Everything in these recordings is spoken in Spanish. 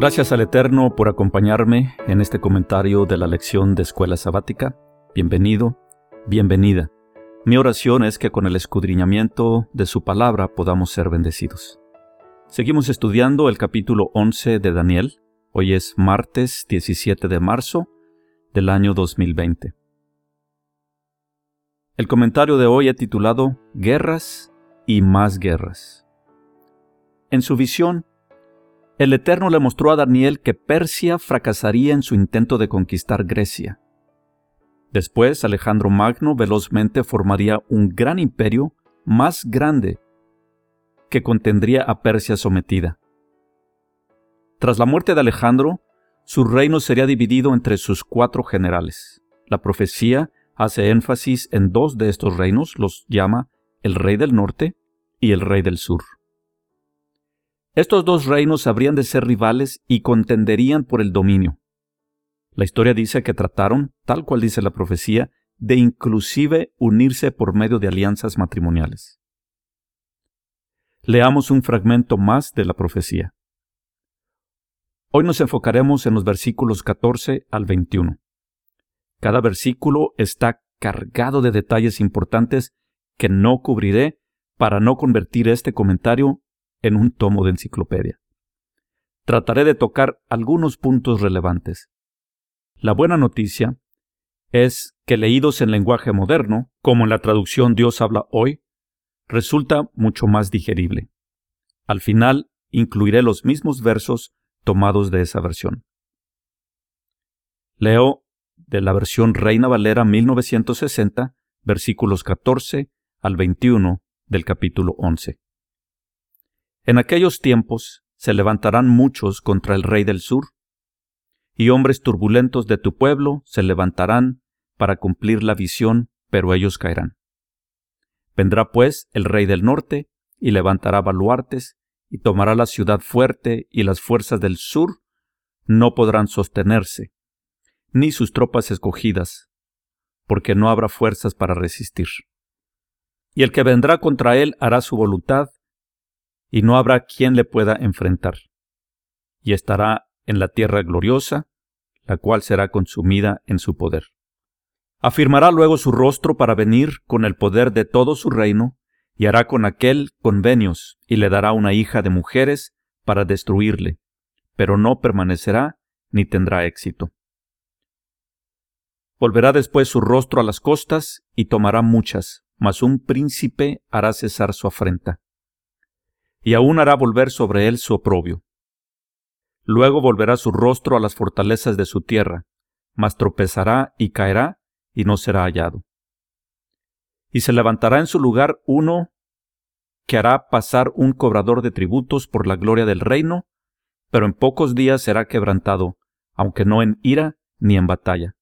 Gracias al Eterno por acompañarme en este comentario de la lección de Escuela Sabática. Bienvenido, bienvenida. Mi oración es que con el escudriñamiento de su palabra podamos ser bendecidos. Seguimos estudiando el capítulo 11 de Daniel. Hoy es martes 17 de marzo del año 2020. El comentario de hoy he titulado Guerras y más guerras. En su visión, el Eterno le mostró a Daniel que Persia fracasaría en su intento de conquistar Grecia. Después, Alejandro Magno velozmente formaría un gran imperio más grande que contendría a Persia sometida. Tras la muerte de Alejandro, su reino sería dividido entre sus cuatro generales. La profecía hace énfasis en dos de estos reinos, los llama el rey del norte y el rey del sur. Estos dos reinos habrían de ser rivales y contenderían por el dominio. La historia dice que trataron, tal cual dice la profecía, de inclusive unirse por medio de alianzas matrimoniales. Leamos un fragmento más de la profecía. Hoy nos enfocaremos en los versículos 14 al 21. Cada versículo está cargado de detalles importantes que no cubriré para no convertir este comentario en un tomo de enciclopedia. Trataré de tocar algunos puntos relevantes. La buena noticia es que leídos en lenguaje moderno, como en la traducción Dios habla hoy, resulta mucho más digerible. Al final incluiré los mismos versos tomados de esa versión. Leo de la versión Reina Valera 1960, versículos 14 al 21 del capítulo 11. En aquellos tiempos se levantarán muchos contra el rey del sur, y hombres turbulentos de tu pueblo se levantarán para cumplir la visión, pero ellos caerán. Vendrá pues el rey del norte, y levantará baluartes, y tomará la ciudad fuerte, y las fuerzas del sur no podrán sostenerse, ni sus tropas escogidas, porque no habrá fuerzas para resistir. Y el que vendrá contra él hará su voluntad, y no habrá quien le pueda enfrentar. Y estará en la tierra gloriosa, la cual será consumida en su poder. Afirmará luego su rostro para venir con el poder de todo su reino, y hará con aquel convenios, y le dará una hija de mujeres para destruirle, pero no permanecerá ni tendrá éxito. Volverá después su rostro a las costas y tomará muchas, mas un príncipe hará cesar su afrenta y aún hará volver sobre él su oprobio. Luego volverá su rostro a las fortalezas de su tierra, mas tropezará y caerá, y no será hallado. Y se levantará en su lugar uno que hará pasar un cobrador de tributos por la gloria del reino, pero en pocos días será quebrantado, aunque no en ira ni en batalla.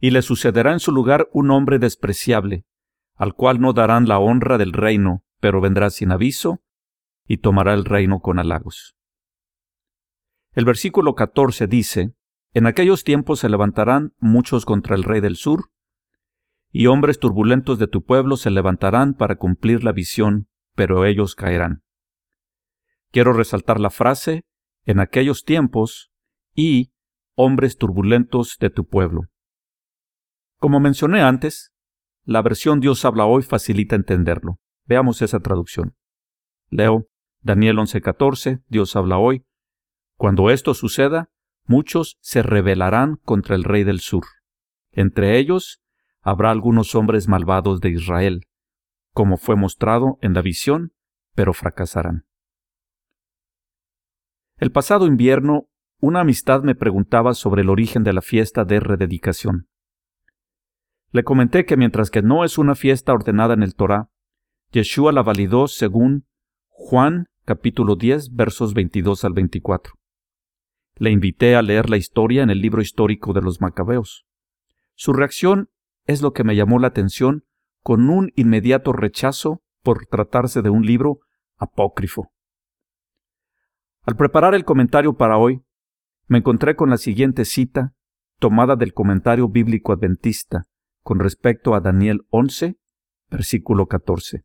Y le sucederá en su lugar un hombre despreciable, al cual no darán la honra del reino, pero vendrá sin aviso, y tomará el reino con halagos. El versículo 14 dice, En aquellos tiempos se levantarán muchos contra el rey del sur, y hombres turbulentos de tu pueblo se levantarán para cumplir la visión, pero ellos caerán. Quiero resaltar la frase, en aquellos tiempos, y hombres turbulentos de tu pueblo. Como mencioné antes, la versión Dios habla hoy facilita entenderlo. Veamos esa traducción. Leo, Daniel 11:14, Dios habla hoy. Cuando esto suceda, muchos se rebelarán contra el rey del sur. Entre ellos habrá algunos hombres malvados de Israel, como fue mostrado en la visión, pero fracasarán. El pasado invierno, una amistad me preguntaba sobre el origen de la fiesta de rededicación. Le comenté que mientras que no es una fiesta ordenada en el Torá, Yeshua la validó según Juan capítulo 10 versos 22 al 24. Le invité a leer la historia en el libro histórico de los Macabeos. Su reacción es lo que me llamó la atención con un inmediato rechazo por tratarse de un libro apócrifo. Al preparar el comentario para hoy, me encontré con la siguiente cita tomada del comentario bíblico adventista con respecto a Daniel 11, versículo 14.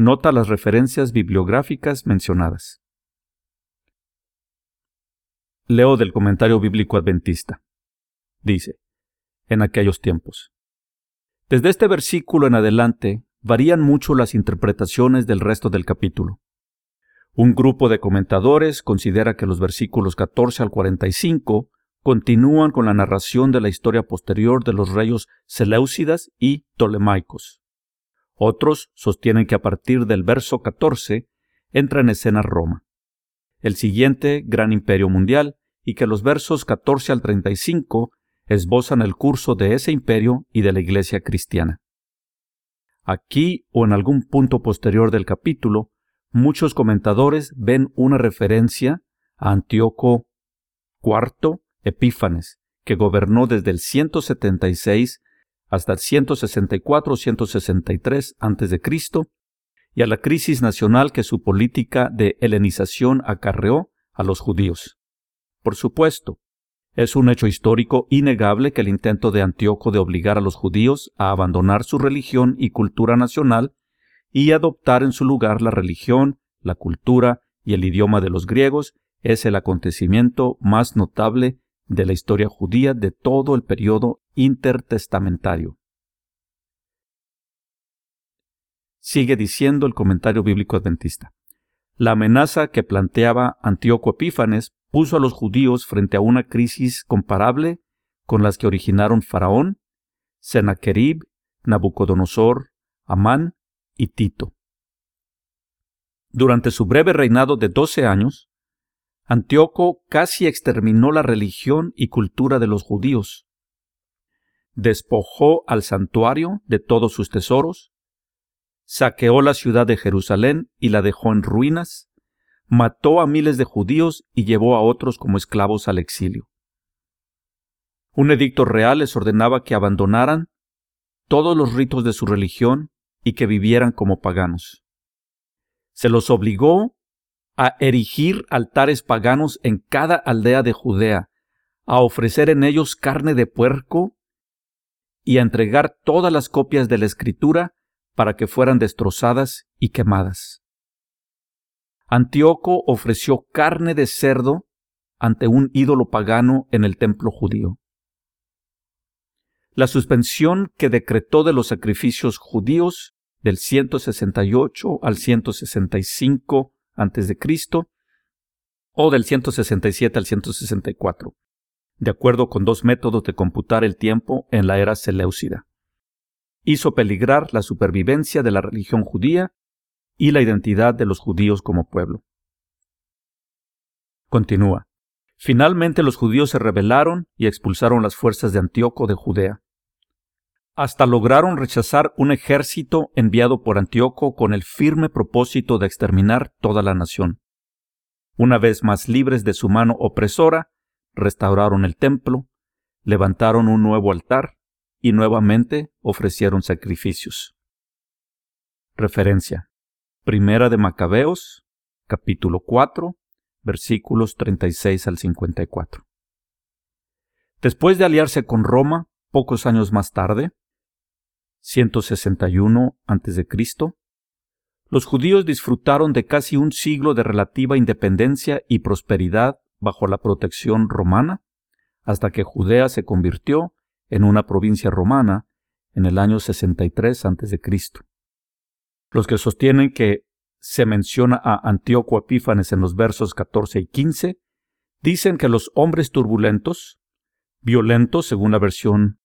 Nota las referencias bibliográficas mencionadas. Leo del comentario bíblico adventista. Dice, en aquellos tiempos. Desde este versículo en adelante varían mucho las interpretaciones del resto del capítulo. Un grupo de comentadores considera que los versículos 14 al 45 continúan con la narración de la historia posterior de los reyes Seleucidas y Ptolemaicos. Otros sostienen que a partir del verso 14 entra en escena Roma, el siguiente gran imperio mundial, y que los versos 14 al 35 esbozan el curso de ese imperio y de la iglesia cristiana. Aquí o en algún punto posterior del capítulo, muchos comentadores ven una referencia a Antíoco IV Epífanes, que gobernó desde el 176 hasta el 164 o 163 a.C., y a la crisis nacional que su política de helenización acarreó a los judíos. Por supuesto, es un hecho histórico innegable que el intento de Antíoco de obligar a los judíos a abandonar su religión y cultura nacional y adoptar en su lugar la religión, la cultura y el idioma de los griegos es el acontecimiento más notable de la historia judía de todo el periodo intertestamentario. Sigue diciendo el comentario bíblico adventista. La amenaza que planteaba Antíoco Epífanes puso a los judíos frente a una crisis comparable con las que originaron Faraón, Sennacherib, Nabucodonosor, Amán y Tito. Durante su breve reinado de doce años, Antíoco casi exterminó la religión y cultura de los judíos. Despojó al santuario de todos sus tesoros, saqueó la ciudad de Jerusalén y la dejó en ruinas, mató a miles de judíos y llevó a otros como esclavos al exilio. Un edicto real les ordenaba que abandonaran todos los ritos de su religión y que vivieran como paganos. Se los obligó a erigir altares paganos en cada aldea de Judea, a ofrecer en ellos carne de puerco y a entregar todas las copias de la escritura para que fueran destrozadas y quemadas. Antíoco ofreció carne de cerdo ante un ídolo pagano en el templo judío. La suspensión que decretó de los sacrificios judíos del 168 al 165 antes de Cristo o del 167 al 164, de acuerdo con dos métodos de computar el tiempo en la era seleucida. Hizo peligrar la supervivencia de la religión judía y la identidad de los judíos como pueblo. Continúa. Finalmente los judíos se rebelaron y expulsaron las fuerzas de Antíoco de Judea. Hasta lograron rechazar un ejército enviado por Antíoco con el firme propósito de exterminar toda la nación. Una vez más libres de su mano opresora, restauraron el templo, levantaron un nuevo altar y nuevamente ofrecieron sacrificios. Referencia. Primera de Macabeos, capítulo 4, versículos 36 al 54. Después de aliarse con Roma, pocos años más tarde, 161 a.C., los judíos disfrutaron de casi un siglo de relativa independencia y prosperidad bajo la protección romana, hasta que Judea se convirtió en una provincia romana en el año 63 a.C. Los que sostienen que se menciona a Antíoco Epífanes en los versos 14 y 15, dicen que los hombres turbulentos, violentos según la versión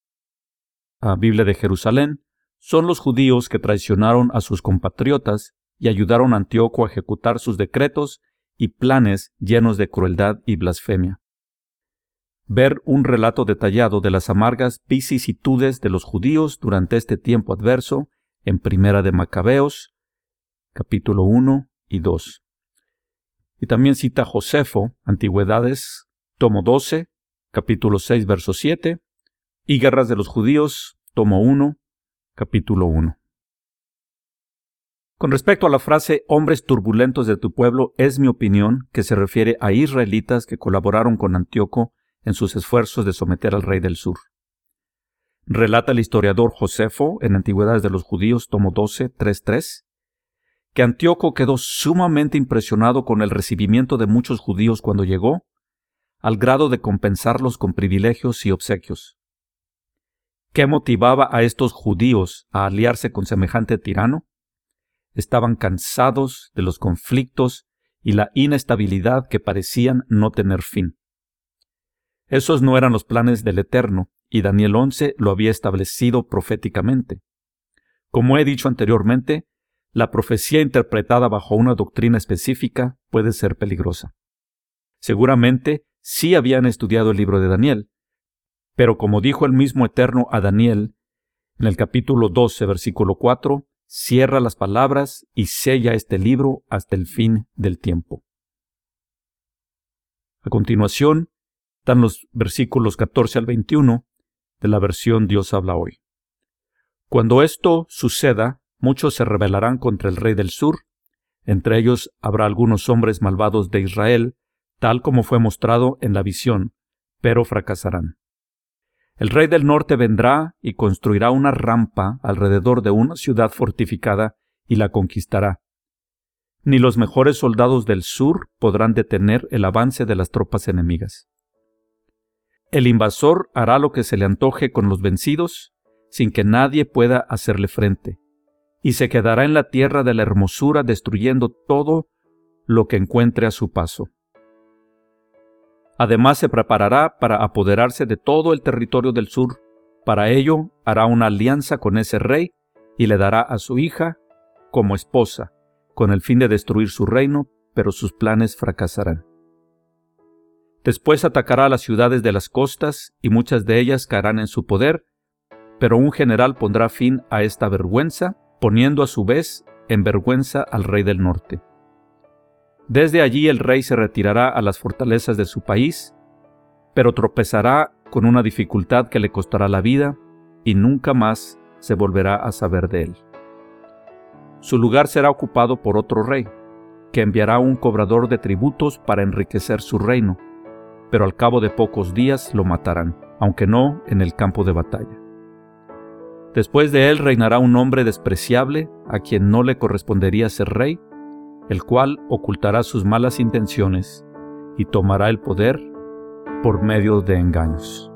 a Biblia de Jerusalén, son los judíos que traicionaron a sus compatriotas y ayudaron a Antíoco a ejecutar sus decretos y planes llenos de crueldad y blasfemia. Ver un relato detallado de las amargas vicisitudes de los judíos durante este tiempo adverso en Primera de Macabeos, capítulo 1 y 2. Y también cita Josefo, Antigüedades, tomo 12, capítulo 6, verso 7, y Guerras de los Judíos, tomo 1, capítulo 1. Con respecto a la frase hombres turbulentos de tu pueblo, es mi opinión que se refiere a israelitas que colaboraron con Antíoco en sus esfuerzos de someter al rey del sur. Relata el historiador Josefo en Antigüedades de los Judíos, tomo 12, 3, que Antíoco quedó sumamente impresionado con el recibimiento de muchos judíos cuando llegó, al grado de compensarlos con privilegios y obsequios. ¿Qué motivaba a estos judíos a aliarse con semejante tirano? Estaban cansados de los conflictos y la inestabilidad que parecían no tener fin. Esos no eran los planes del Eterno, y Daniel 11 lo había establecido proféticamente. Como he dicho anteriormente, la profecía interpretada bajo una doctrina específica puede ser peligrosa. Seguramente sí habían estudiado el libro de Daniel, pero como dijo el mismo Eterno a Daniel, en el capítulo 12, versículo 4, cierra las palabras y sella este libro hasta el fin del tiempo. A continuación, dan los versículos 14 al 21 de la versión Dios habla hoy. Cuando esto suceda, muchos se rebelarán contra el rey del sur, entre ellos habrá algunos hombres malvados de Israel, tal como fue mostrado en la visión, pero fracasarán. El rey del norte vendrá y construirá una rampa alrededor de una ciudad fortificada y la conquistará. Ni los mejores soldados del sur podrán detener el avance de las tropas enemigas. El invasor hará lo que se le antoje con los vencidos, sin que nadie pueda hacerle frente, y se quedará en la tierra de la hermosura destruyendo todo lo que encuentre a su paso. Además se preparará para apoderarse de todo el territorio del sur. Para ello hará una alianza con ese rey y le dará a su hija como esposa, con el fin de destruir su reino, pero sus planes fracasarán. Después atacará a las ciudades de las costas y muchas de ellas caerán en su poder, pero un general pondrá fin a esta vergüenza, poniendo a su vez en vergüenza al rey del norte. Desde allí el rey se retirará a las fortalezas de su país, pero tropezará con una dificultad que le costará la vida y nunca más se volverá a saber de él. Su lugar será ocupado por otro rey, que enviará un cobrador de tributos para enriquecer su reino, pero al cabo de pocos días lo matarán, aunque no en el campo de batalla. Después de él reinará un hombre despreciable a quien no le correspondería ser rey, el cual ocultará sus malas intenciones y tomará el poder por medio de engaños.